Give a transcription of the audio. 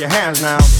your hands now.